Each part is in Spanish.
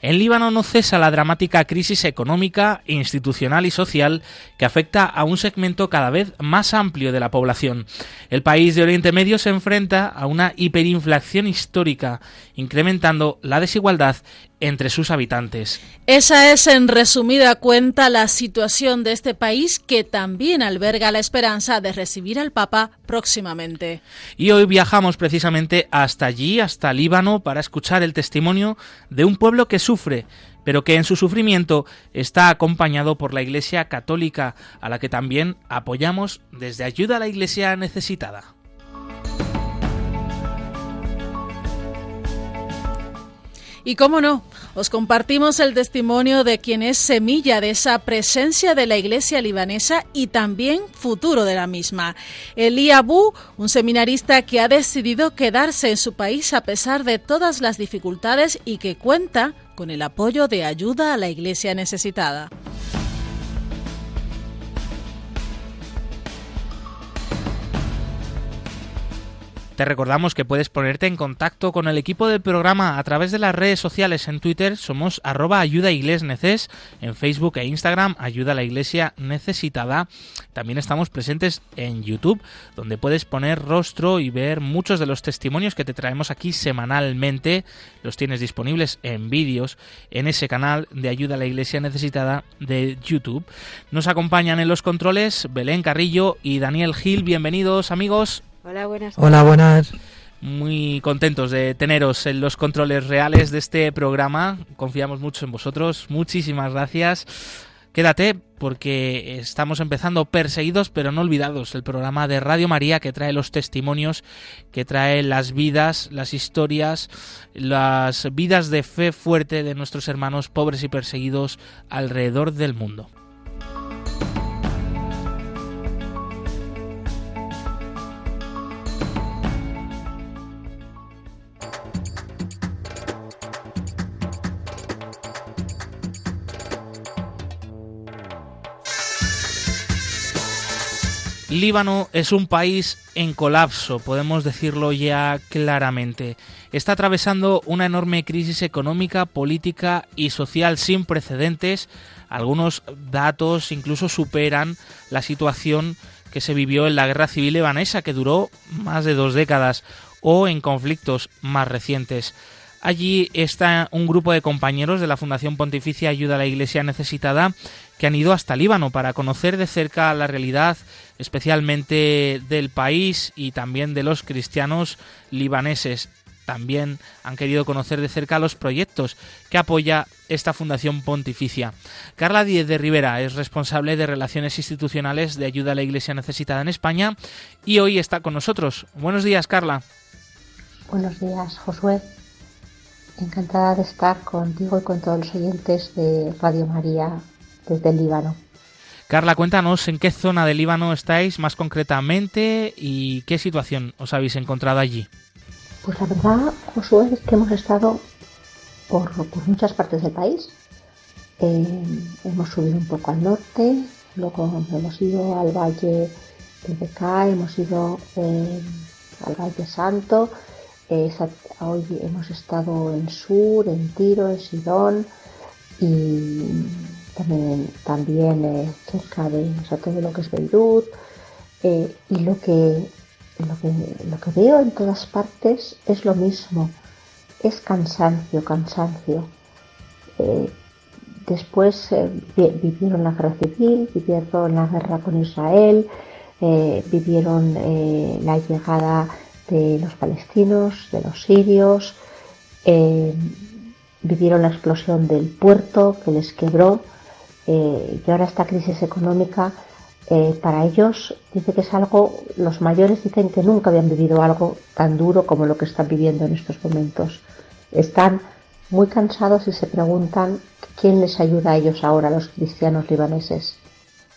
En Líbano no cesa la dramática crisis económica, institucional y social que afecta a un segmento cada vez más amplio de la población. El país de Oriente Medio se enfrenta a una hiperinflación histórica, incrementando la desigualdad entre sus habitantes. Esa es en resumida cuenta la situación de este país que también alberga la esperanza de recibir al Papa próximamente. Y hoy viajamos precisamente hasta allí, hasta Líbano, para escuchar el testimonio de un pueblo que sufre, pero que en su sufrimiento está acompañado por la Iglesia Católica, a la que también apoyamos desde Ayuda a la Iglesia Necesitada. Y cómo no, os compartimos el testimonio de quien es semilla de esa presencia de la iglesia libanesa y también futuro de la misma. Eli Abu, un seminarista que ha decidido quedarse en su país a pesar de todas las dificultades y que cuenta con el apoyo de ayuda a la iglesia necesitada. Te recordamos que puedes ponerte en contacto con el equipo del programa a través de las redes sociales. En Twitter somos arroba ayuda neces, en Facebook e Instagram ayuda a la iglesia necesitada. También estamos presentes en YouTube, donde puedes poner rostro y ver muchos de los testimonios que te traemos aquí semanalmente. Los tienes disponibles en vídeos en ese canal de ayuda a la iglesia necesitada de YouTube. Nos acompañan en los controles Belén Carrillo y Daniel Gil. Bienvenidos amigos. Hola, buenas. Hola, buenas. Muy contentos de teneros en los controles reales de este programa. Confiamos mucho en vosotros. Muchísimas gracias. Quédate porque estamos empezando perseguidos pero no olvidados, el programa de Radio María que trae los testimonios, que trae las vidas, las historias, las vidas de fe fuerte de nuestros hermanos pobres y perseguidos alrededor del mundo. Líbano es un país en colapso, podemos decirlo ya claramente. Está atravesando una enorme crisis económica, política y social sin precedentes. Algunos datos incluso superan la situación que se vivió en la guerra civil libanesa, que duró más de dos décadas, o en conflictos más recientes. Allí está un grupo de compañeros de la Fundación Pontificia Ayuda a la Iglesia Necesitada que han ido hasta Líbano para conocer de cerca la realidad, especialmente del país y también de los cristianos libaneses. También han querido conocer de cerca los proyectos que apoya esta Fundación Pontificia. Carla Díez de Rivera es responsable de Relaciones Institucionales de Ayuda a la Iglesia Necesitada en España y hoy está con nosotros. Buenos días, Carla. Buenos días, Josué. Encantada de estar contigo y con todos los oyentes de Radio María desde el Líbano. Carla, cuéntanos en qué zona del Líbano estáis más concretamente y qué situación os habéis encontrado allí. Pues la verdad, Josué, es que hemos estado por, muchas partes del país. Eh, hemos subido un poco al norte, luego hemos ido al valle de Beca, hemos ido eh, al Valle Santo, hoy hemos estado en Sur, en Tiro, en Sidón y también, eh, cerca de todo lo que es Beirut. Eh, y lo que, lo, que, lo que veo en todas partes es lo mismo, es cansancio, cansancio. Eh, después vivieron la guerra civil, vivieron la guerra con Israel, vivieron la llegada de los palestinos, de los sirios, eh, vivieron la explosión del puerto que les quebró eh, y ahora esta crisis económica eh, para ellos dice que es algo, los mayores dicen que nunca habían vivido algo tan duro como lo que están viviendo en estos momentos. Están muy cansados y se preguntan quién les ayuda a ellos ahora, los cristianos libaneses.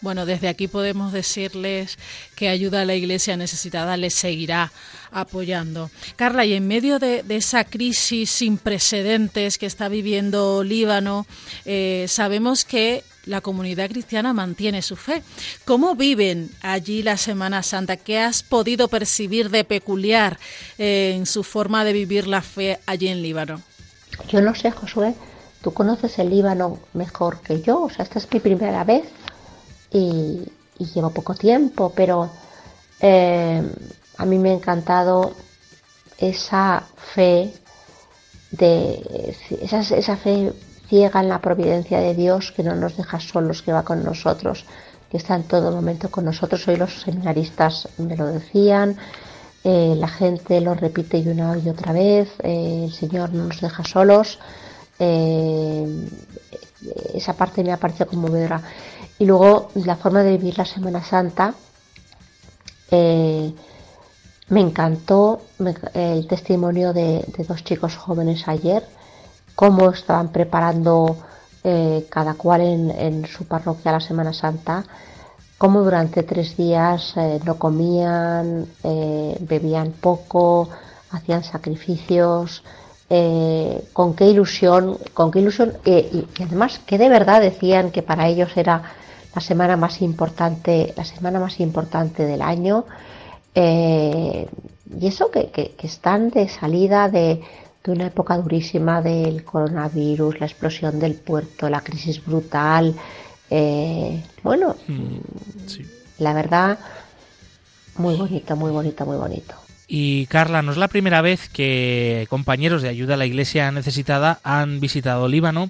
Bueno, desde aquí podemos decirles que ayuda a la iglesia necesitada les seguirá apoyando. Carla, y en medio de, esa crisis sin precedentes que está viviendo Líbano, eh, sabemos que la comunidad cristiana mantiene su fe. ¿Cómo viven allí la Semana Santa? ¿Qué has podido percibir de peculiar eh, en su forma de vivir la fe allí en Líbano? Yo no sé, Josué, tú conoces el Líbano mejor que yo, o sea, esta es mi primera vez y, llevo poco tiempo, pero eh, a mí me ha encantado esa fe de esa, esa fe ciega en la providencia de Dios que no nos deja solos, que va con nosotros, que está en todo momento con nosotros. Hoy los seminaristas me lo decían, eh, la gente lo repite y una y otra vez, eh, el Señor no nos deja solos. esa parte me ha parecido conmovedora. Y luego la forma de vivir la Semana Santa. Eh, me encantó el testimonio de, dos chicos jóvenes ayer, cómo estaban preparando eh, cada cual en, su parroquia la Semana Santa, cómo durante tres días eh, no comían, bebían poco, hacían sacrificios, con qué ilusión, con qué ilusión, y, además que de verdad decían que para ellos era la semana más importante, la semana más importante del año. Eh, y eso que, están de salida de, una época durísima del coronavirus, la explosión del puerto, la crisis brutal. Eh, bueno, mm, la verdad, muy bonito, muy bonito, muy bonito. Y Carla, no es la primera vez que compañeros de ayuda a la iglesia necesitada han visitado Líbano.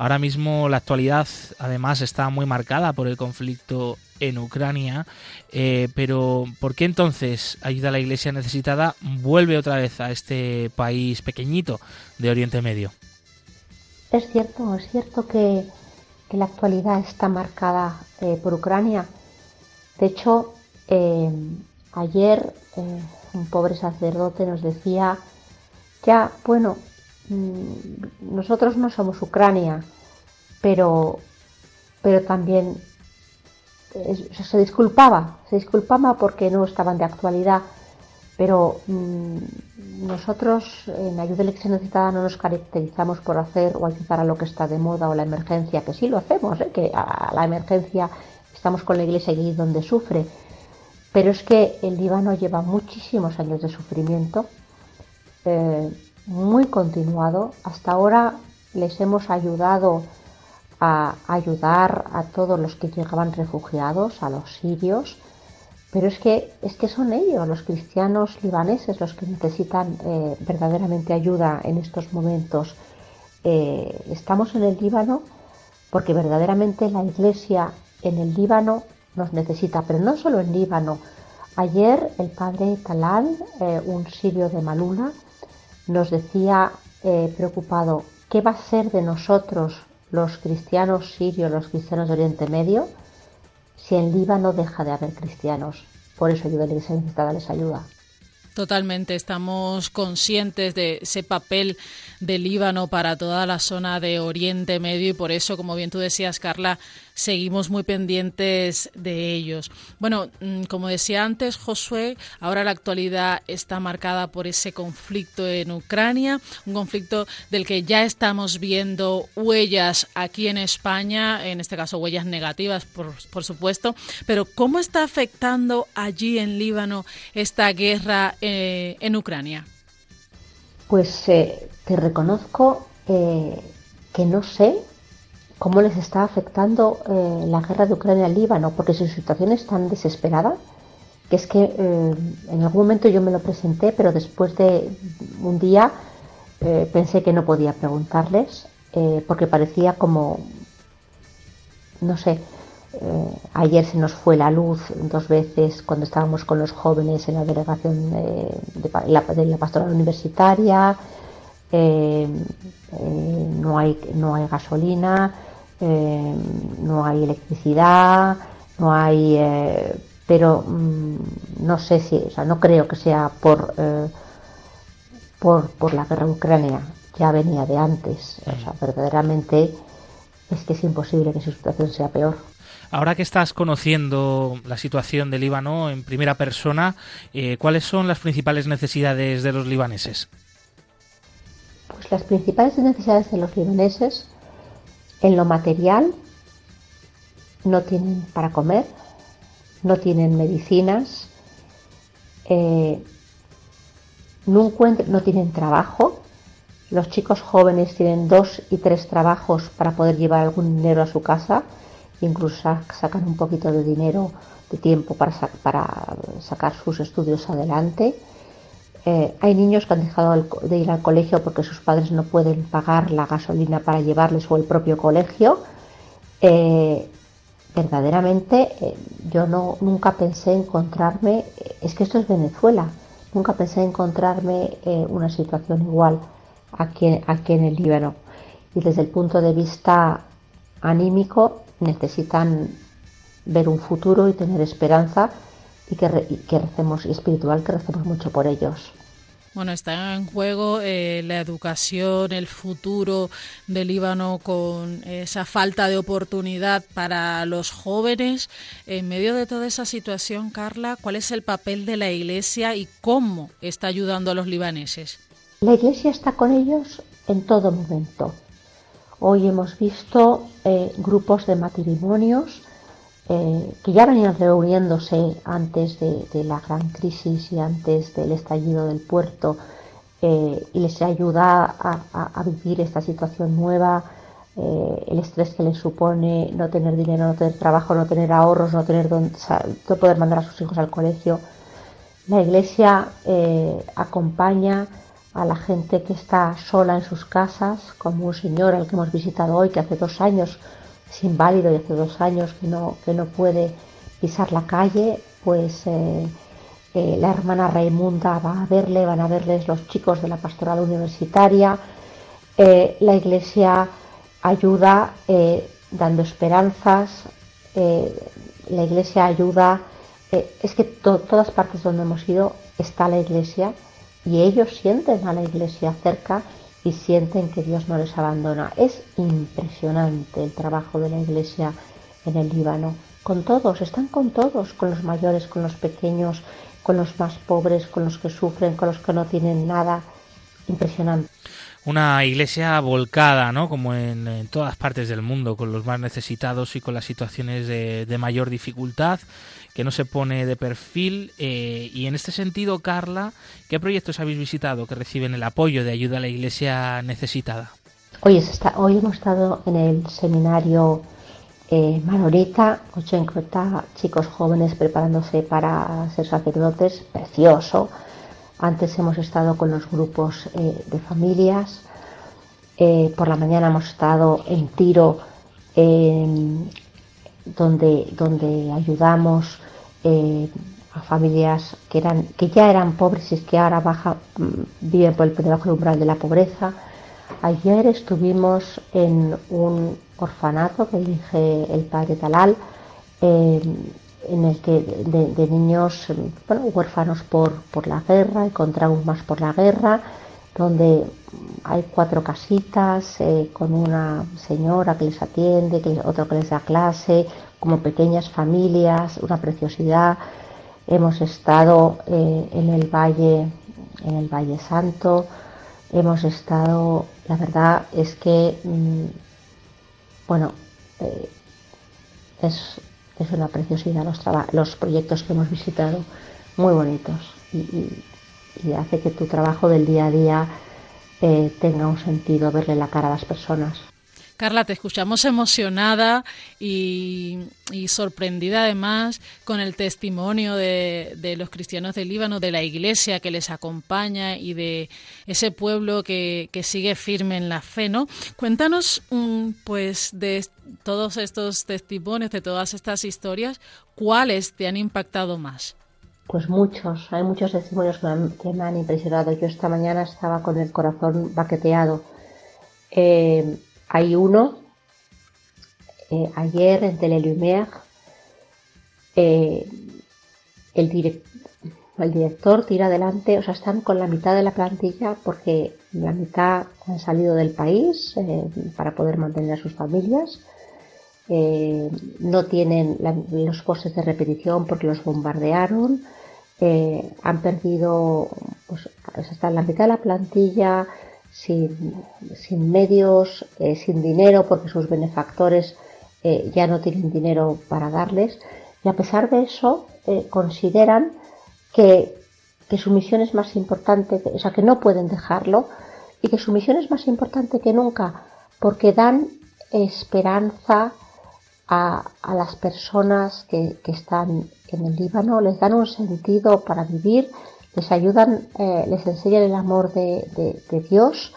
Ahora mismo la actualidad además está muy marcada por el conflicto en Ucrania, eh, pero ¿por qué entonces ayuda a la Iglesia necesitada vuelve otra vez a este país pequeñito de Oriente Medio? Es cierto, es cierto que, la actualidad está marcada eh, por Ucrania. De hecho, eh, ayer un pobre sacerdote nos decía, ya, bueno, nosotros no somos Ucrania, pero, pero también se disculpaba, se disculpaba porque no estaban de actualidad, pero mm, nosotros en Ayuda Elección Necesitada no nos caracterizamos por hacer o ayudar a lo que está de moda o la emergencia, que sí lo hacemos, ¿eh? que a la emergencia estamos con la iglesia allí donde sufre, pero es que el Líbano lleva muchísimos años de sufrimiento. Eh, muy continuado. Hasta ahora les hemos ayudado a ayudar a todos los que llegaban refugiados, a los sirios, pero es que, es que son ellos, los cristianos libaneses, los que necesitan eh, verdaderamente ayuda en estos momentos. Eh, estamos en el Líbano porque verdaderamente la iglesia en el Líbano nos necesita, pero no solo en Líbano. Ayer el padre Talal, eh, un sirio de Malula, nos decía eh, preocupado, ¿qué va a ser de nosotros los cristianos sirios, los cristianos de Oriente Medio, si en Líbano deja de haber cristianos? Por eso ayuda a la Iglesia necesitada les ayuda. Totalmente, estamos conscientes de ese papel del Líbano para toda la zona de Oriente Medio y por eso, como bien tú decías, Carla, seguimos muy pendientes de ellos. Bueno, mm, como decía antes Josué, ahora la actualidad está marcada por ese conflicto en Ucrania, un conflicto del que ya estamos viendo huellas aquí en España, en este caso huellas negativas, por, por supuesto, pero ¿cómo está afectando allí en Líbano esta guerra eh, en Ucrania? Pues eh, te reconozco eh, que no sé cómo les está afectando eh, la guerra de Ucrania al Líbano, porque su situación es tan desesperada que es que eh, en algún momento yo me lo presenté, pero después de un día eh, pensé que no podía preguntarles, porque parecía como, no sé, ayer se nos fue la luz dos veces cuando estábamos con los jóvenes en la delegación de, la, pastoral universitaria, no, hay, no hay gasolina, eh, no hay electricidad, no hay, eh, pero mm, no sé si, o sea, no creo que sea por, eh, por, por la guerra Ucrania. ya venía de antes. O sea, verdaderamente es que es imposible que su situación sea peor. Ahora que estás conociendo la situación del Líbano en primera persona, eh, ¿cuáles son las principales necesidades de los libaneses? Pues las principales necesidades de los libaneses en lo material no tienen para comer, no tienen medicinas, eh, no, tienen trabajo. Los chicos jóvenes tienen dos y tres trabajos para poder llevar algún dinero a su casa, incluso sacan un poquito de dinero, de tiempo para sacar sus estudios adelante. Eh, hay niños que han dejado de ir al colegio porque sus padres no pueden pagar la gasolina para llevarles o el propio colegio. Eh, verdaderamente eh, yo no nunca pensé encontrarme, es que esto es Venezuela, nunca pensé encontrarme una situación igual aquí, aquí en el Líbano. Y desde el punto de vista anímico necesitan ver un futuro y tener esperanza y que, recemos, y espiritual, que recemos mucho por ellos. Bueno, está en juego eh, la educación, el futuro del Líbano con esa falta de oportunidad para los jóvenes. En medio de toda esa situación, Carla, ¿cuál es el papel de la Iglesia y cómo está ayudando a los libaneses? La Iglesia está con ellos en todo momento. Hoy hemos visto eh, grupos de matrimonios eh, que ya venían reuniéndose antes de, la gran crisis y antes del estallido del puerto eh, y les ayuda a, vivir esta situación nueva, eh, el estrés que les supone no tener dinero, no tener trabajo, no tener ahorros, no tener donde, no poder mandar a sus hijos al colegio. La iglesia acompaña a la gente que está sola en sus casas, como un señor al que hemos visitado hoy, que hace dos años es inválido y hace dos años que no, que no puede pisar la calle, pues eh, eh, la hermana Raimunda va a verle, van a verles los chicos de la pastoral universitaria, eh, la iglesia ayuda dando esperanzas, la iglesia ayuda, es que todas partes donde hemos ido está la iglesia y ellos sienten a la iglesia cerca y sienten que Dios no les abandona. Es impresionante el trabajo de la iglesia en el Líbano. Con todos, están con todos, con los mayores, con los pequeños, con los más pobres, con los que sufren, con los que no tienen nada. Impresionante. Una iglesia volcada, ¿no? Como en, todas partes del mundo, con los más necesitados y con las situaciones de, de mayor dificultad que no se pone de perfil. Eh, y en este sentido, Carla, ¿qué proyectos habéis visitado que reciben el apoyo de ayuda a la iglesia necesitada? Hoy, hoy hemos estado en el seminario eh, Manolita, 80 chicos jóvenes preparándose para ser sacerdotes, precioso. Antes hemos estado con los grupos eh, de familias. Eh, por la mañana hemos estado en Tiro, donde, donde ayudamos eh, a familias que, eran, que ya eran pobres y que ahora baja, mm, viven por el debajo del umbral de la pobreza. Ayer estuvimos en un orfanato que dirige el padre Talal, eh, en el que de, niños bueno, huérfanos por, por la guerra y con traumas por la guerra, donde hay cuatro casitas eh, con una señora que les atiende, otro que les da clase, como pequeñas familias, una preciosidad. Hemos estado eh, en el valle, en el Valle Santo, hemos estado, la verdad es que, mm, bueno, eh, es, una preciosidad los, los proyectos que hemos visitado, muy bonitos hace que tu trabajo del día a día eh, tenga un sentido, verle la cara a las personas. Carla, te escuchamos emocionada y, sorprendida además con el testimonio de, los cristianos del Líbano, de la iglesia que les acompaña y de ese pueblo que, sigue firme en la fe, ¿no? Cuéntanos, mm, pues, de todos estos testimonios, de todas estas historias, ¿cuáles te han impactado más? Pues muchos, hay muchos testimonios que me han, impresionado. Yo esta mañana estaba con el corazón baqueteado. Eh, hay uno, eh, ayer en Telelumière, eh, el director tira adelante, o sea, están con la mitad de la plantilla porque la mitad han salido del país eh, para poder mantener a sus familias. No tienen los postes de repetición porque los bombardearon. Eh, han perdido, pues, están la mitad de la plantilla sin, sin medios, sin dinero porque sus benefactores ya no tienen dinero para darles. Y a pesar de eso, consideran que, su misión es más importante, o sea, que no pueden dejarlo y que su misión es más importante que nunca porque dan esperanza a, las personas que, están en el Líbano, les dan un sentido para vivir, les ayudan, eh, les enseñan el amor de, Dios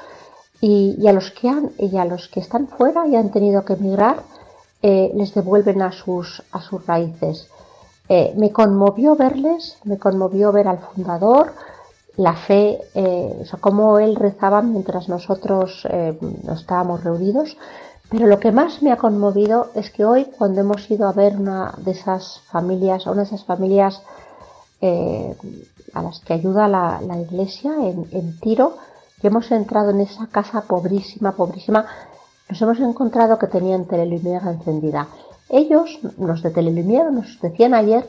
y, a los que han, y a los que están fuera y han tenido que emigrar, eh, les devuelven a sus, a sus raíces. Eh, me conmovió verles, me conmovió ver al fundador, la fe, o cómo él rezaba mientras nosotros estábamos reunidos. Pero lo que más me ha conmovido es que hoy, cuando hemos ido a ver una de esas familias, una de esas familias a las que ayuda la, iglesia en, Tiro, que hemos entrado en esa casa pobrísima, pobrísima, nos hemos encontrado que tenían telelumina encendida. Ellos, los de Telelumière, nos decían ayer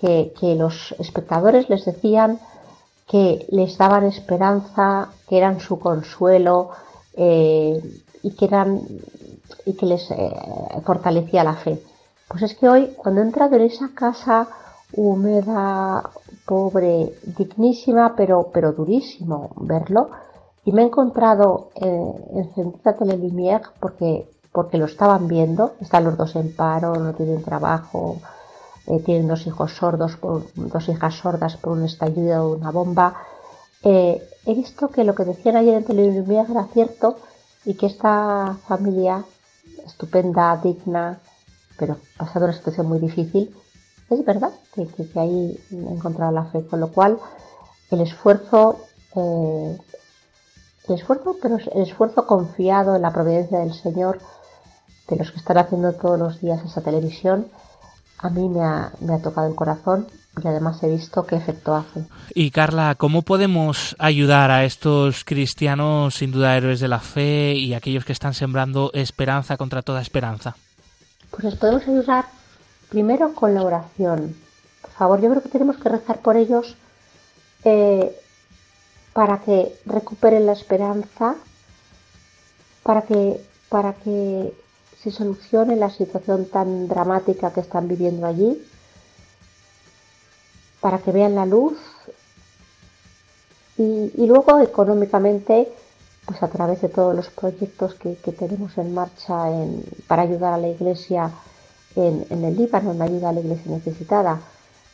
que, los espectadores les decían que les daban esperanza, que eran su consuelo eh, y que eran y que les eh, fortalecía la fe. Pues es que hoy, cuando he entrado en esa casa húmeda, pobre, dignísima, pero, pero durísimo verlo, y me he encontrado eh, encendida Telelumière porque porque lo estaban viendo, están los dos en paro, no tienen trabajo, eh, tienen dos hijos sordos, dos hijas sordas por un estallido de una bomba. Eh, he visto que lo que decían ayer en televisión era cierto y que esta familia estupenda, digna, pero pasado una situación muy difícil, es verdad que, ahí he encontrado la fe, con lo cual el esfuerzo, eh, el esfuerzo, pero el esfuerzo confiado en la providencia del Señor, de los que están haciendo todos los días esa televisión, a mí me ha, tocado el corazón y además he visto qué efecto hace. Y Carla, ¿cómo podemos ayudar a estos cristianos, sin duda héroes de la fe, y aquellos que están sembrando esperanza contra toda esperanza? Pues les podemos ayudar primero con la oración. Por favor, yo creo que tenemos que rezar por ellos eh, para que recuperen la esperanza, para que, para que se solucione la situación tan dramática que están viviendo allí, para que vean la luz y, luego económicamente, pues a través de todos los proyectos que, tenemos en marcha para ayudar a la iglesia en, el Líbano, en ayuda a la iglesia necesitada.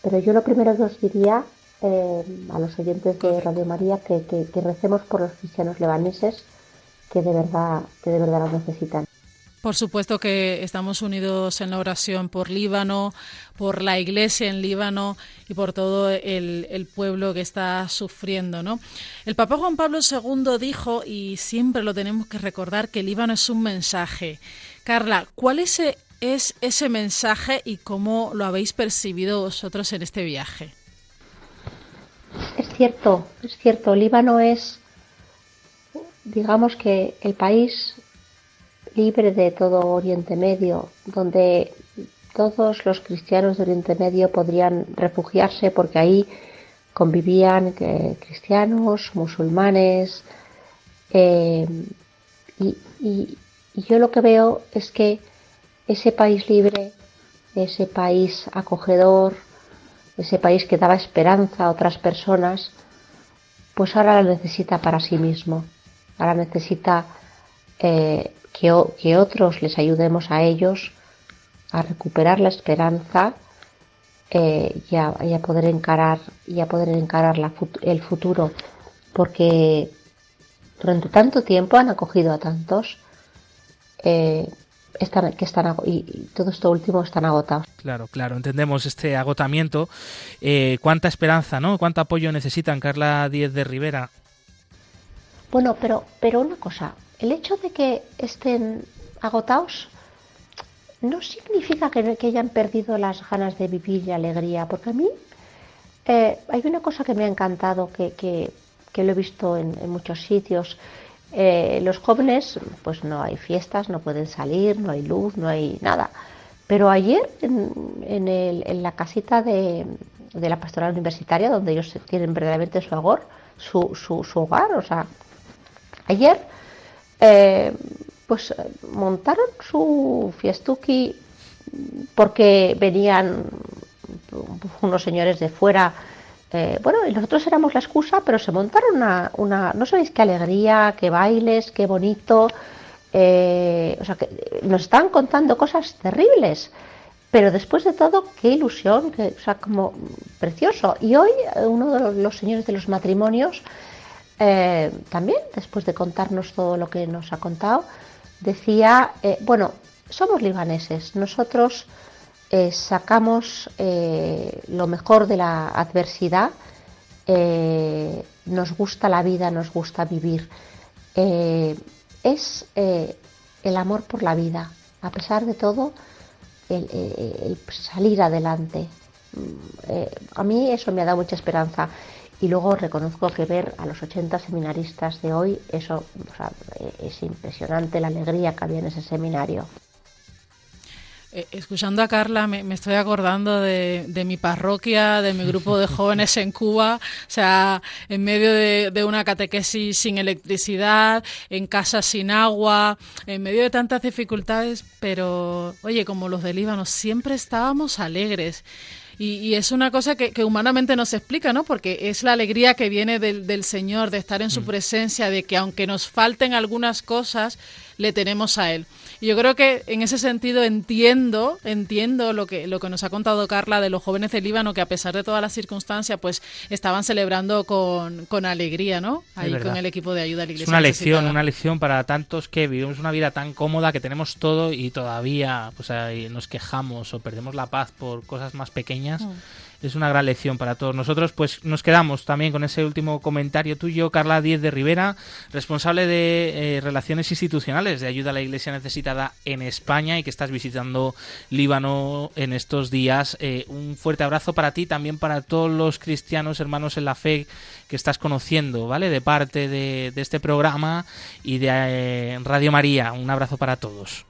Pero yo lo primero que os diría eh, a los oyentes de Radio María que, que, recemos por los cristianos lebaneses que de verdad, que de verdad lo necesitan. Por supuesto que estamos unidos en la oración por Líbano, por la iglesia en Líbano y por todo el, pueblo que está sufriendo. ¿no? El Papa Juan Pablo II dijo, y siempre lo tenemos que recordar, que Líbano es un mensaje. Carla, ¿cuál es, es ese mensaje y cómo lo habéis percibido vosotros en este viaje? Es cierto, es cierto. Líbano es, digamos que el país libre de todo Oriente Medio, donde todos los cristianos de Oriente Medio podrían refugiarse porque ahí convivían eh, cristianos, musulmanes, eh, y, yo lo que veo es que ese país libre, ese país acogedor, ese país que daba esperanza a otras personas, pues ahora la necesita para sí mismo, ahora necesita eh, que, otros les ayudemos a ellos a recuperar la esperanza eh, y, a, poder encarar y a poder encarar el futuro porque durante tanto tiempo han acogido a tantos eh, están, que están y, todo esto último están agotados. Claro, claro, entendemos este agotamiento. Eh, ¿Cuánta esperanza, no? ¿Cuánto apoyo necesitan, Carla Díez de Rivera? Bueno, pero, pero una cosa, el hecho de que estén agotados no significa que, hayan perdido las ganas de vivir y alegría, porque a mí eh, hay una cosa que me ha encantado, que, lo he visto en, muchos sitios. Eh, los jóvenes, pues no hay fiestas, no pueden salir, no hay luz, no hay nada. Pero ayer en, la casita de, la pastoral universitaria, donde ellos tienen verdaderamente su su, su, su hogar, o sea, ayer eh, pues montaron su fiestuki porque venían unos señores de fuera. Eh, bueno, y nosotros éramos la excusa, pero se montaron una, una no sabéis qué alegría, qué bailes, qué bonito. Eh, o sea, que nos estaban contando cosas terribles, pero después de todo, qué ilusión, o sea, como precioso. Y hoy uno de los señores de los matrimonios, eh, también, después de contarnos todo lo que nos ha contado, decía, bueno, somos libaneses, nosotros eh, sacamos eh, lo mejor de la adversidad, eh, nos gusta la vida, nos gusta vivir. es el amor por la vida, a pesar de todo, el, salir adelante. Mm, a mí eso me ha dado mucha esperanza. Y luego reconozco que ver a los 80 seminaristas de hoy, eso es impresionante la alegría que había en ese seminario. Eh, escuchando a Carla me, estoy acordando de, mi parroquia, de mi grupo de jóvenes en Cuba, o sea, en medio de, una catequesis sin electricidad, en casa sin agua, en medio de tantas dificultades, pero oye, como los del Líbano, siempre estábamos alegres. Y, es una cosa que, humanamente no se explica, ¿no? Porque es la alegría que viene del, del Señor, de estar en su mm. presencia, de que aunque nos falten algunas cosas, le tenemos a Él. Y yo creo que en ese sentido entiendo, entiendo lo que, lo que nos ha contado Carla de los jóvenes del Líbano, que a pesar de todas las circunstancias, pues estaban celebrando con, con alegría, ¿no? Ahí con el equipo de ayuda a la iglesia. Es una lección, una lección para tantos que vivimos una vida tan cómoda, que tenemos todo y todavía pues, nos quejamos o perdemos la paz por cosas más pequeñas. Mm es una gran lección para todos nosotros. Pues nos quedamos también con ese último comentario tuyo, Carla Díez de Rivera, responsable de eh, Relaciones Institucionales de Ayuda a la Iglesia Necesitada en España y que estás visitando Líbano en estos días. Eh, un fuerte abrazo para ti, también para todos los cristianos hermanos en la fe que estás conociendo, ¿vale? De parte de, este programa y de eh, Radio María. Un abrazo para todos.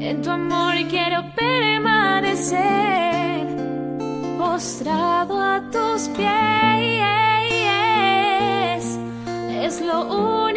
En tu amor quiero permanecer postrado a tus pies. Es lo único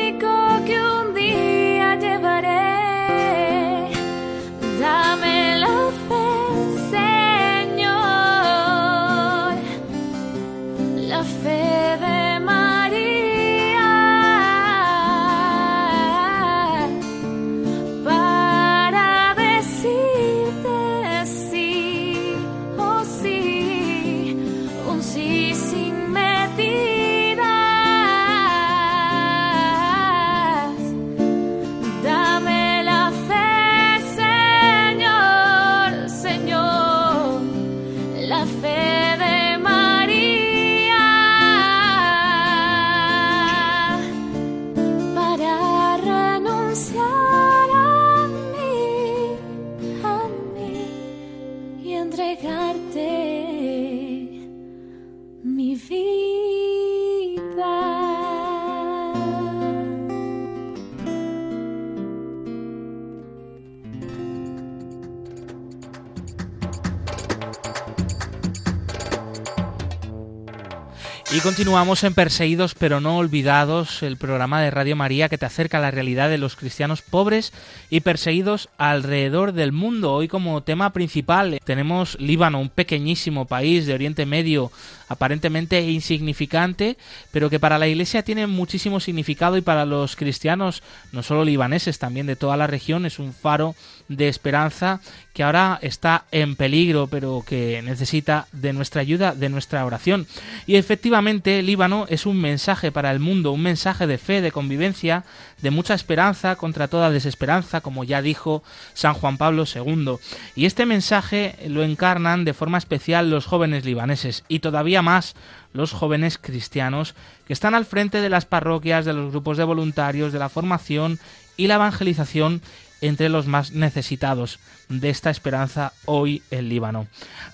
Continuamos en Perseguidos pero no olvidados, el programa de Radio María que te acerca a la realidad de los cristianos pobres y perseguidos alrededor del mundo. Hoy como tema principal tenemos Líbano, un pequeñísimo país de Oriente Medio, aparentemente insignificante, pero que para la Iglesia tiene muchísimo significado y para los cristianos, no solo libaneses, también de toda la región, es un faro de esperanza que ahora está en peligro, pero que necesita de nuestra ayuda, de nuestra oración. Y efectivamente, Líbano es un mensaje para el mundo, un mensaje de fe, de convivencia, de mucha esperanza contra toda desesperanza, como ya dijo San Juan Pablo II. Y este mensaje lo encarnan de forma especial los jóvenes libaneses y todavía más los jóvenes cristianos que están al frente de las parroquias, de los grupos de voluntarios, de la formación y la evangelización entre los más necesitados de esta esperanza hoy en Líbano.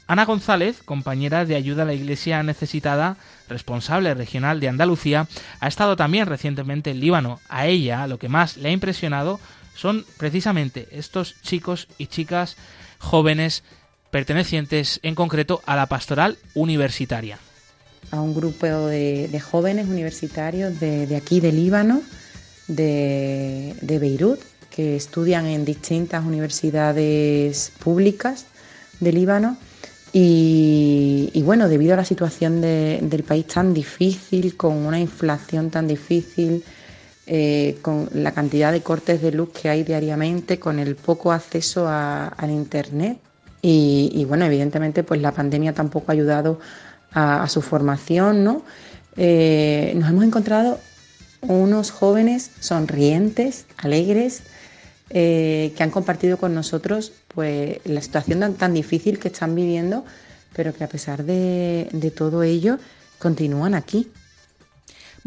Ana González, compañera de ayuda a la Iglesia necesitada, responsable regional de Andalucía, ha estado también recientemente en Líbano. A ella lo que más le ha impresionado son precisamente estos chicos y chicas jóvenes pertenecientes en concreto a la pastoral universitaria. a un grupo de, jóvenes universitarios de, aquí de Líbano, de Beirut, que estudian en distintas universidades públicas de Líbano. Y, bueno, debido a la situación de- del país tan difícil, con una inflación tan difícil, eh, con la cantidad de cortes de luz que hay diariamente, con el poco acceso a- al Internet. Y, bueno, evidentemente pues la pandemia tampoco ha ayudado a, a su formación, ¿no? Eh, nos hemos encontrado unos jóvenes sonrientes, alegres, eh, que han compartido con nosotros pues la situación tan, difícil que están viviendo, pero que a pesar de todo ello continúan aquí.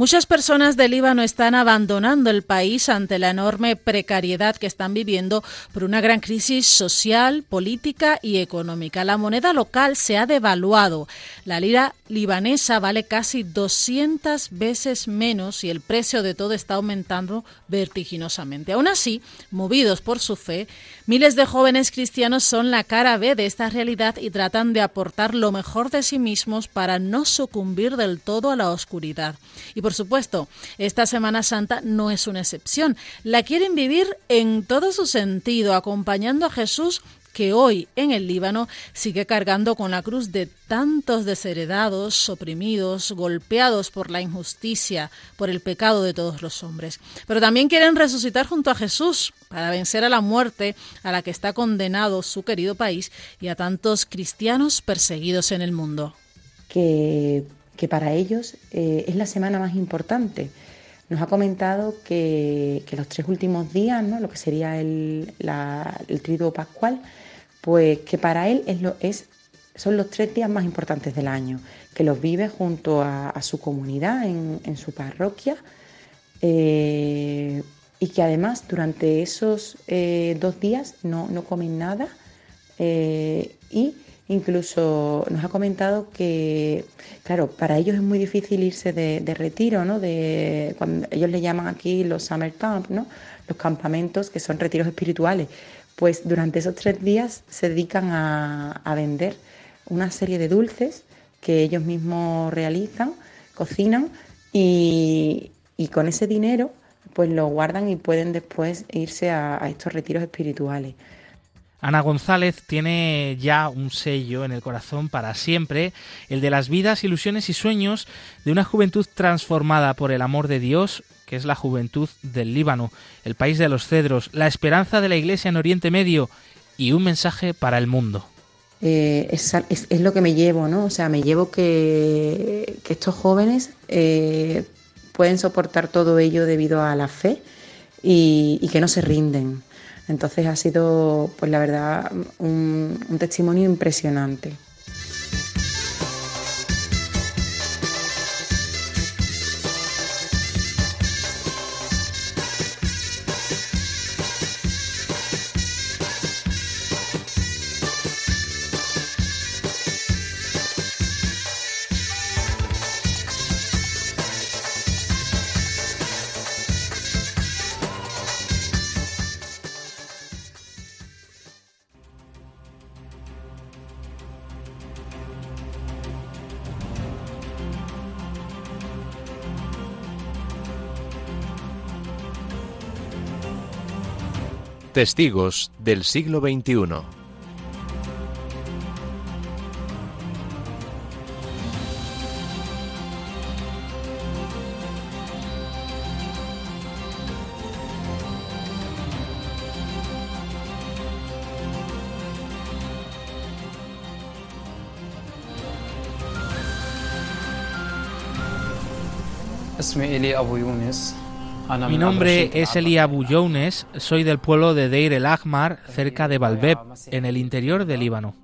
Muchas personas del Líbano están abandonando el país ante la enorme precariedad que están viviendo por una gran crisis social, política y económica. La moneda local se ha devaluado. La lira libanesa vale casi 200 veces menos y el precio de todo está aumentando vertiginosamente. Aún así, movidos por su fe, miles de jóvenes cristianos son la cara B de esta realidad y tratan de aportar lo mejor de sí mismos para no sucumbir del todo a la oscuridad. Supuesto, esta Semana Santa no es una excepción. La quieren vivir en todo su sentido, acompañando a Jesús que hoy en el Líbano sigue cargando con la cruz de tantos desheredados, oprimidos, golpeados por la injusticia, por el pecado de todos los hombres. Pero también quieren resucitar junto a Jesús para vencer a la muerte a la que está condenado su querido país y a tantos cristianos perseguidos en el mundo. que, que para ellos eh, es la semana más importante. Nos ha comentado que, los tres últimos días, ¿no? lo que sería el, el triduo pascual, pues que para él es lo, es, son los tres días más importantes del año, que los vive junto a, su comunidad, en, su parroquia, eh, y que además durante esos eh, dos días no, no comen nada y Incluso nos ha comentado que, claro, para ellos es muy difícil irse de, retiro, ¿no? De, cuando ellos le llaman aquí los summer camp, ¿no? Los campamentos que son retiros espirituales. Pues durante esos tres días se dedican a, vender una serie de dulces que ellos mismos realizan, cocinan y, con ese dinero pues lo guardan y pueden después irse a estos retiros espirituales. Ana González tiene ya un sello en el corazón para siempre, el de las vidas, ilusiones y sueños de una juventud transformada por el amor de Dios, que es la juventud del Líbano, el país de los cedros, la esperanza de la Iglesia en Oriente Medio y un mensaje para el mundo. Eh, es, lo que me llevo, ¿no? O sea, me llevo que, estos jóvenes eh, pueden soportar todo ello debido a la fe y que no se rinden. Entonces ha sido, pues la verdad, un, un testimonio impresionante. Testigos del siglo XXI. اسمي إلي أبو يونس mi nombre es Elia Bouyones, soy del pueblo de Deir el Ahmar, cerca de Balbeb, en el interior del Líbano.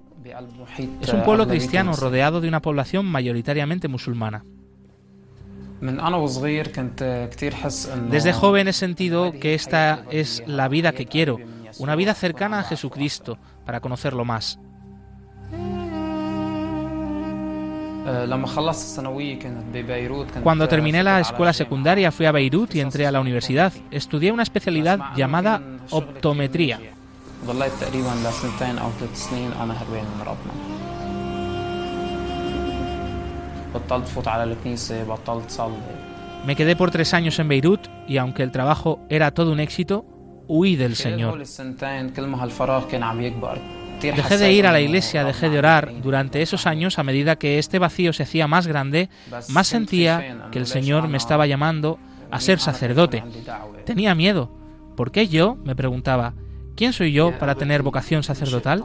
Es un pueblo cristiano rodeado de una población mayoritariamente musulmana. Desde joven he sentido que esta es la vida que quiero, una vida cercana a Jesucristo, para conocerlo más. Cuando terminé la escuela secundaria fui a Beirut y entré a la universidad. Estudié una especialidad llamada optometría. Me quedé por tres años en Beirut y aunque el trabajo era todo un éxito, huí del Señor. Dejé de ir a la iglesia, dejé de orar. Durante esos años, a medida que este vacío se hacía más grande, más sentía que el Señor me estaba llamando a ser sacerdote. Tenía miedo. ¿Por qué yo? me preguntaba. ¿Quién soy yo para tener vocación sacerdotal?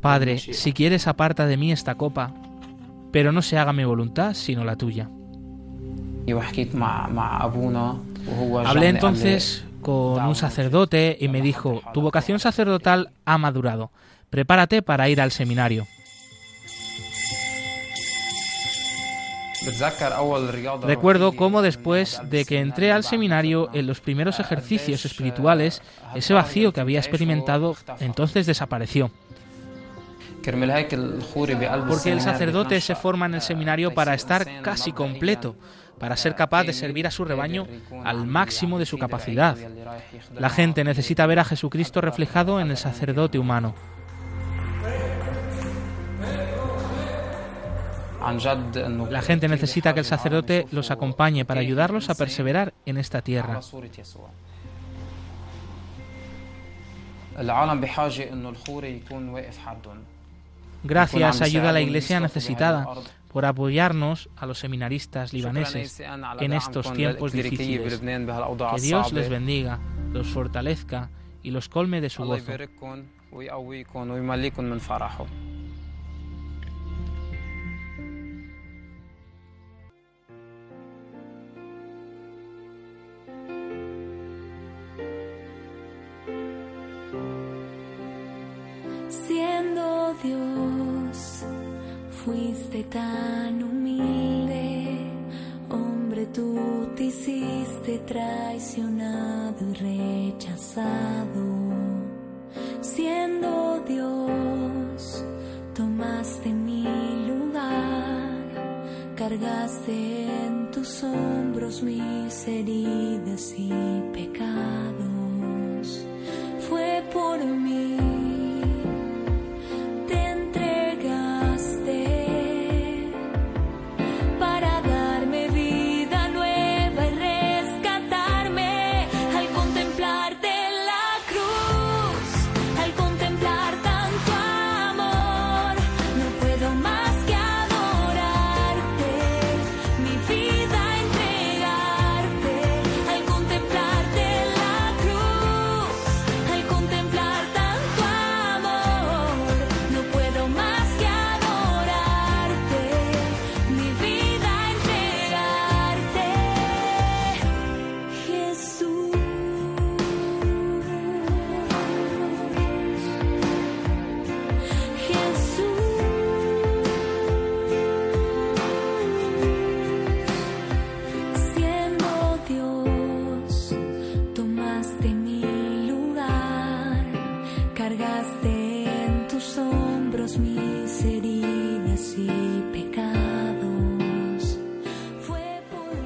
Padre, si quieres aparta de mí esta copa, pero no se haga mi voluntad sino la tuya. Hablé entonces con un sacerdote y me dijo, tu vocación sacerdotal ha madurado, prepárate para ir al seminario. Recuerdo cómo después de que entré al seminario, en los primeros ejercicios espirituales, ese vacío que había experimentado entonces desapareció. Porque el sacerdote se forma en el seminario para estar casi completo, para ser capaz de servir a su rebaño al máximo de su capacidad. La gente necesita ver a Jesucristo reflejado en el sacerdote humano. La gente necesita que el sacerdote los acompañe para ayudarlos a perseverar en esta tierra. Gracias ayuda a la iglesia necesitada por apoyarnos a los seminaristas libaneses en estos tiempos difíciles. Que Dios les bendiga, los fortalezca y los colme de su gozo.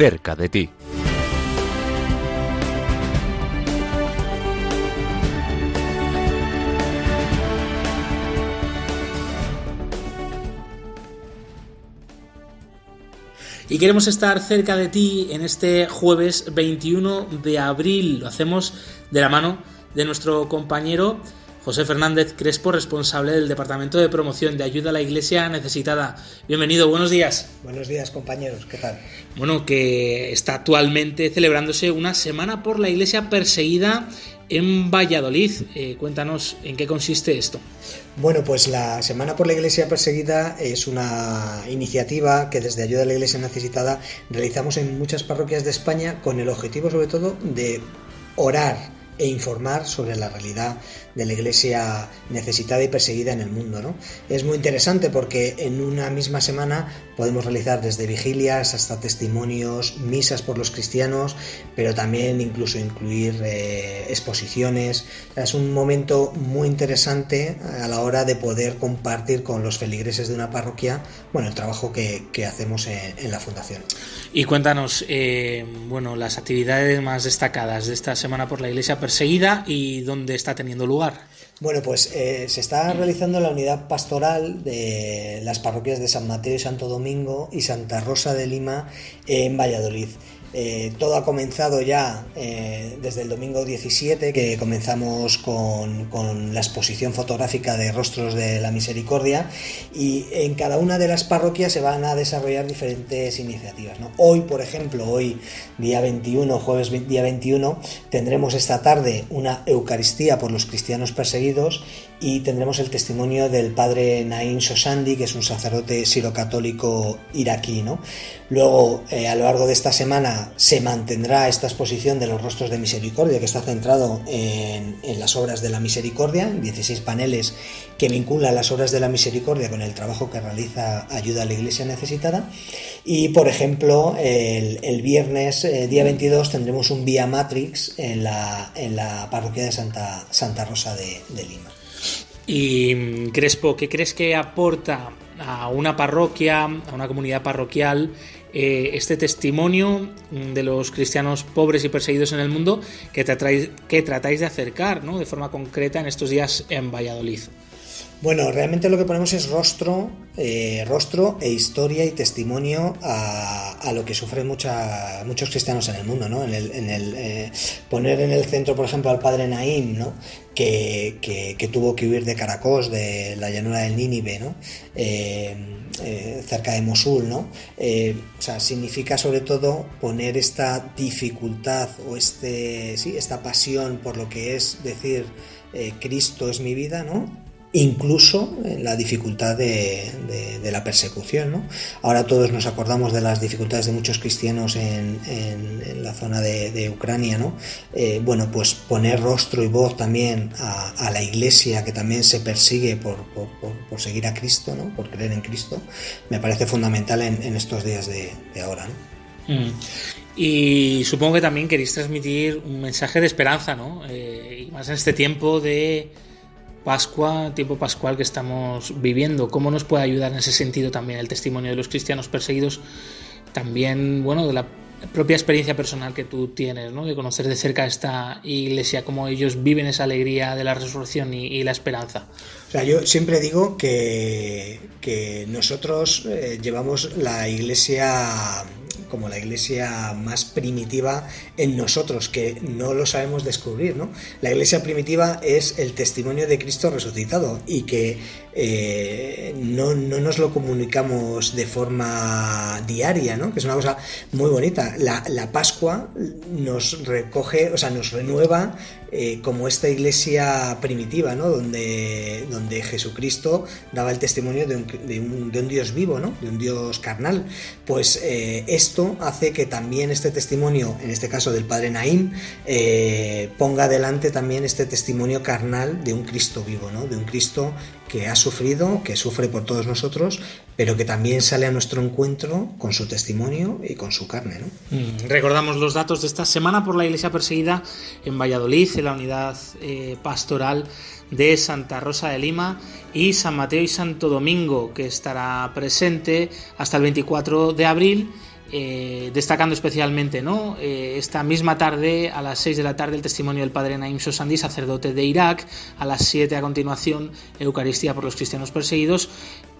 Cerca de ti. Y queremos estar cerca de ti en este jueves 21 de abril. Lo hacemos de la mano de nuestro compañero José Fernández Crespo, responsable del Departamento de Promoción de Ayuda a la Iglesia Necesitada. Bienvenido, buenos días. Buenos días compañeros, ¿qué tal? Bueno, que está actualmente celebrándose una semana por la Iglesia perseguida en Valladolid. Eh, cuéntanos en qué consiste esto. Bueno, pues la Semana por la Iglesia Perseguida es una iniciativa que desde Ayuda a la Iglesia Necesitada realizamos en muchas parroquias de España con el objetivo sobre todo de orar e informar sobre la realidad de la iglesia necesitada y perseguida en el mundo. ¿no? Es muy interesante porque en una misma semana podemos realizar desde vigilias hasta testimonios, misas por los cristianos, pero también incluso incluir eh, exposiciones. Es un momento muy interesante a la hora de poder compartir con los feligreses de una parroquia bueno, el trabajo que, hacemos en, en, la fundación. Y cuéntanos, eh, bueno, las actividades más destacadas de esta semana por la iglesia perseguida y dónde está teniendo lugar. Bueno, pues eh, se está realizando la unidad pastoral de las parroquias de San Mateo y Santo Domingo y Santa Rosa de Lima en Valladolid. Eh, todo ha comenzado ya eh, desde el domingo 17, que comenzamos con, la exposición fotográfica de Rostros de la Misericordia, y en cada una de las parroquias se van a desarrollar diferentes iniciativas. Hoy, por ejemplo, hoy, día 21, jueves día 21, tendremos esta tarde una Eucaristía por los cristianos perseguidos y tendremos el testimonio del padre Naim Sosandi, que es un sacerdote sirocatólico iraquí. Luego, eh, a lo largo de esta semana, se mantendrá esta exposición de los rostros de misericordia, que está centrado en, las obras de la misericordia, 16 paneles que vinculan las obras de la misericordia con el trabajo que realiza Ayuda a la Iglesia Necesitada. Y, por ejemplo, el, viernes, eh, día 22, tendremos un Vía Matrix en la, parroquia de Santa, Santa Rosa de Lima. Y Crespo, ¿qué crees que aporta a una parroquia, a una comunidad parroquial, eh, este testimonio de los cristianos pobres y perseguidos en el mundo que, tratáis, que tratáis de acercar ¿no? de forma concreta en estos días en Valladolid? Bueno, realmente lo que ponemos es rostro, eh, rostro e historia y testimonio a, lo que sufren mucha, muchos cristianos en el mundo, ¿no? En el, en el eh, poner en el centro, por ejemplo, al padre Naim, ¿no? Que, que, tuvo que huir de Caracos, de la llanura del Nínive, ¿no? Eh, eh, cerca de Mosul, ¿no? O sea, significa sobre todo poner esta dificultad o este, sí, esta pasión por lo que es decir Cristo es mi vida, ¿no? Incluso la dificultad de, de, de, la persecución. ¿no? Ahora todos nos acordamos de las dificultades de muchos cristianos en, en, en la zona de, de Ucrania. ¿no? Eh, bueno, pues poner rostro y voz también a, a la iglesia que también se persigue por, por, por, por, seguir a Cristo, ¿no? por creer en Cristo, me parece fundamental en, en estos días de, ahora. ¿no? Mm. Y supongo que también queréis transmitir un mensaje de esperanza, ¿no? Eh, y más en este tiempo de Pascua, tiempo pascual que estamos viviendo. ¿Cómo nos puede ayudar en ese sentido también el testimonio de los cristianos perseguidos? También, bueno, de la propia experiencia personal que tú tienes, ¿no? De conocer de cerca esta iglesia, cómo ellos viven esa alegría de la resurrección y, la esperanza. O sea, yo siempre digo que, que nosotros eh, llevamos la iglesia como la iglesia más primitiva en nosotros, que no lo sabemos descubrir, ¿no? La iglesia primitiva es el testimonio de Cristo resucitado y que eh, no, no, nos lo comunicamos de forma diaria, ¿no? Que es una cosa muy bonita. La, la Pascua nos recoge, o sea, nos renueva eh, como esta iglesia primitiva, ¿no? Donde, donde Jesucristo daba el testimonio de un, de un, de un Dios vivo, ¿no? De un Dios carnal. Pues eh, esto hace que también este testimonio, en este caso del Padre Naim, ponga adelante también este testimonio carnal de un Cristo vivo, ¿no? De un Cristo que ha sufrido, que sufre por todos nosotros, pero que también sale a nuestro encuentro con su testimonio y con su carne. ¿no? Mm, recordamos los datos de esta semana por la Iglesia Perseguida en Valladolid, en la unidad eh, pastoral de Santa Rosa de Lima y San Mateo y Santo Domingo, que estará presente hasta el 24 de abril. Eh, destacando especialmente ¿no? Eh, esta misma tarde, a las 6 de la tarde, el testimonio del padre Naim Sosandi, sacerdote de Irak, a las 7 a continuación, Eucaristía por los cristianos perseguidos,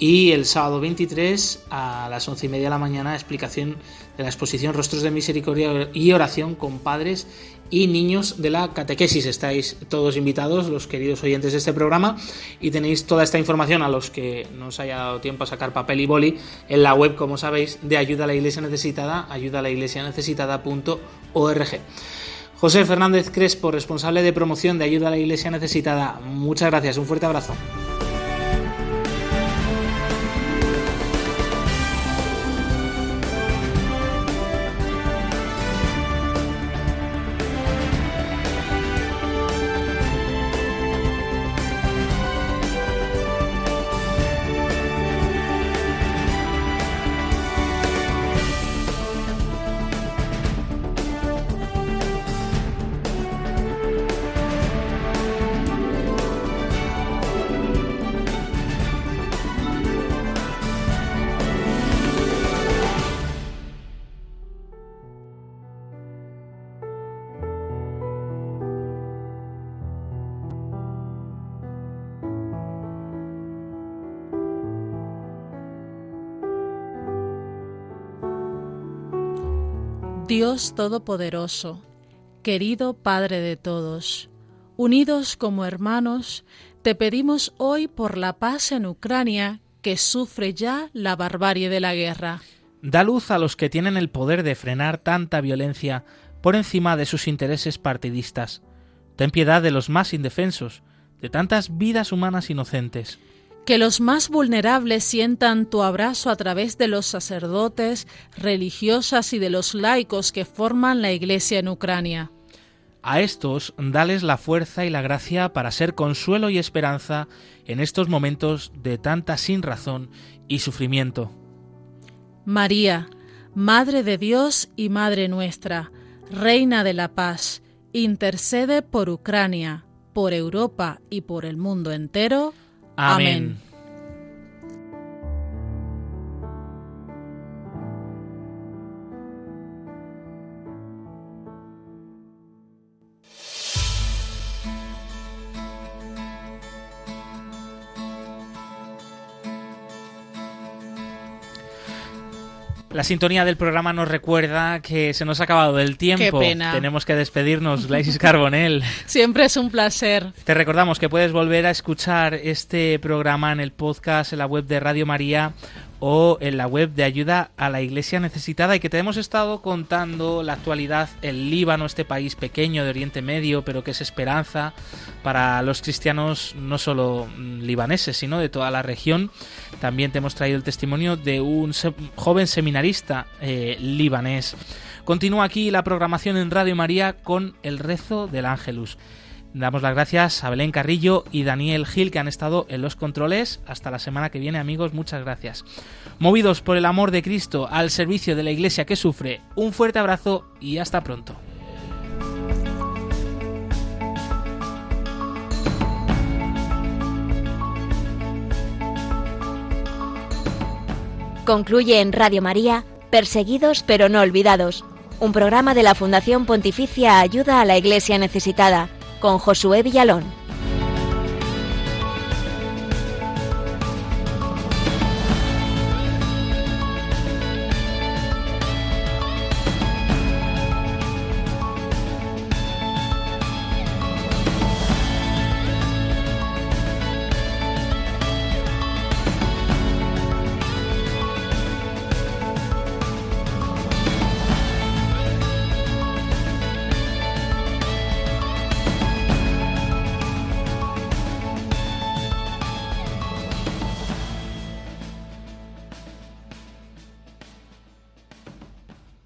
y el sábado 23 a las 11 y media de la mañana, explicación de la exposición Rostros de Misericordia y oración con padres y niños de la catequesis. Estáis todos invitados, los queridos oyentes de este programa, y tenéis toda esta información a los que no os haya dado tiempo a sacar papel y boli en la web, como sabéis, de Ayuda a la Iglesia Necesitada, ayuda a la iglesia necesitada.org. José Fernández Crespo, responsable de promoción de Ayuda a la Iglesia Necesitada, muchas gracias, un fuerte abrazo. Dios Todopoderoso, querido Padre de todos, unidos como hermanos, te pedimos hoy por la paz en Ucrania que sufre ya la barbarie de la guerra. Da luz a los que tienen el poder de frenar tanta violencia por encima de sus intereses partidistas. Ten piedad de los más indefensos, de tantas vidas humanas inocentes. Que los más vulnerables sientan tu abrazo a través de los sacerdotes, religiosas y de los laicos que forman la Iglesia en Ucrania. A estos dales la fuerza y la gracia para ser consuelo y esperanza en estos momentos de tanta sinrazón y sufrimiento. María, Madre de Dios y Madre nuestra, Reina de la Paz, intercede por Ucrania, por Europa y por el mundo entero. Amén. Amén. La sintonía del programa nos recuerda que se nos ha acabado el tiempo. Qué pena. Tenemos que despedirnos, Glaisis Carbonell. Siempre es un placer. Te recordamos que puedes volver a escuchar este programa en el podcast, en la web de Radio María o en la web de ayuda a la iglesia necesitada y que te hemos estado contando la actualidad, el Líbano, este país pequeño de Oriente Medio, pero que es esperanza para los cristianos no solo mm, libaneses, sino de toda la región. También te hemos traído el testimonio de un joven seminarista eh, libanés. Continúa aquí la programación en Radio María con el rezo del Ángelus. Damos las gracias a Belén Carrillo y Daniel Gil que han estado en los controles. Hasta la semana que viene, amigos. Muchas gracias. Movidos por el amor de Cristo al servicio de la iglesia que sufre, un fuerte abrazo y hasta pronto. Concluye en Radio María, Perseguidos pero no olvidados, un programa de la Fundación Pontificia Ayuda a la Iglesia Necesitada, con Josué Villalón.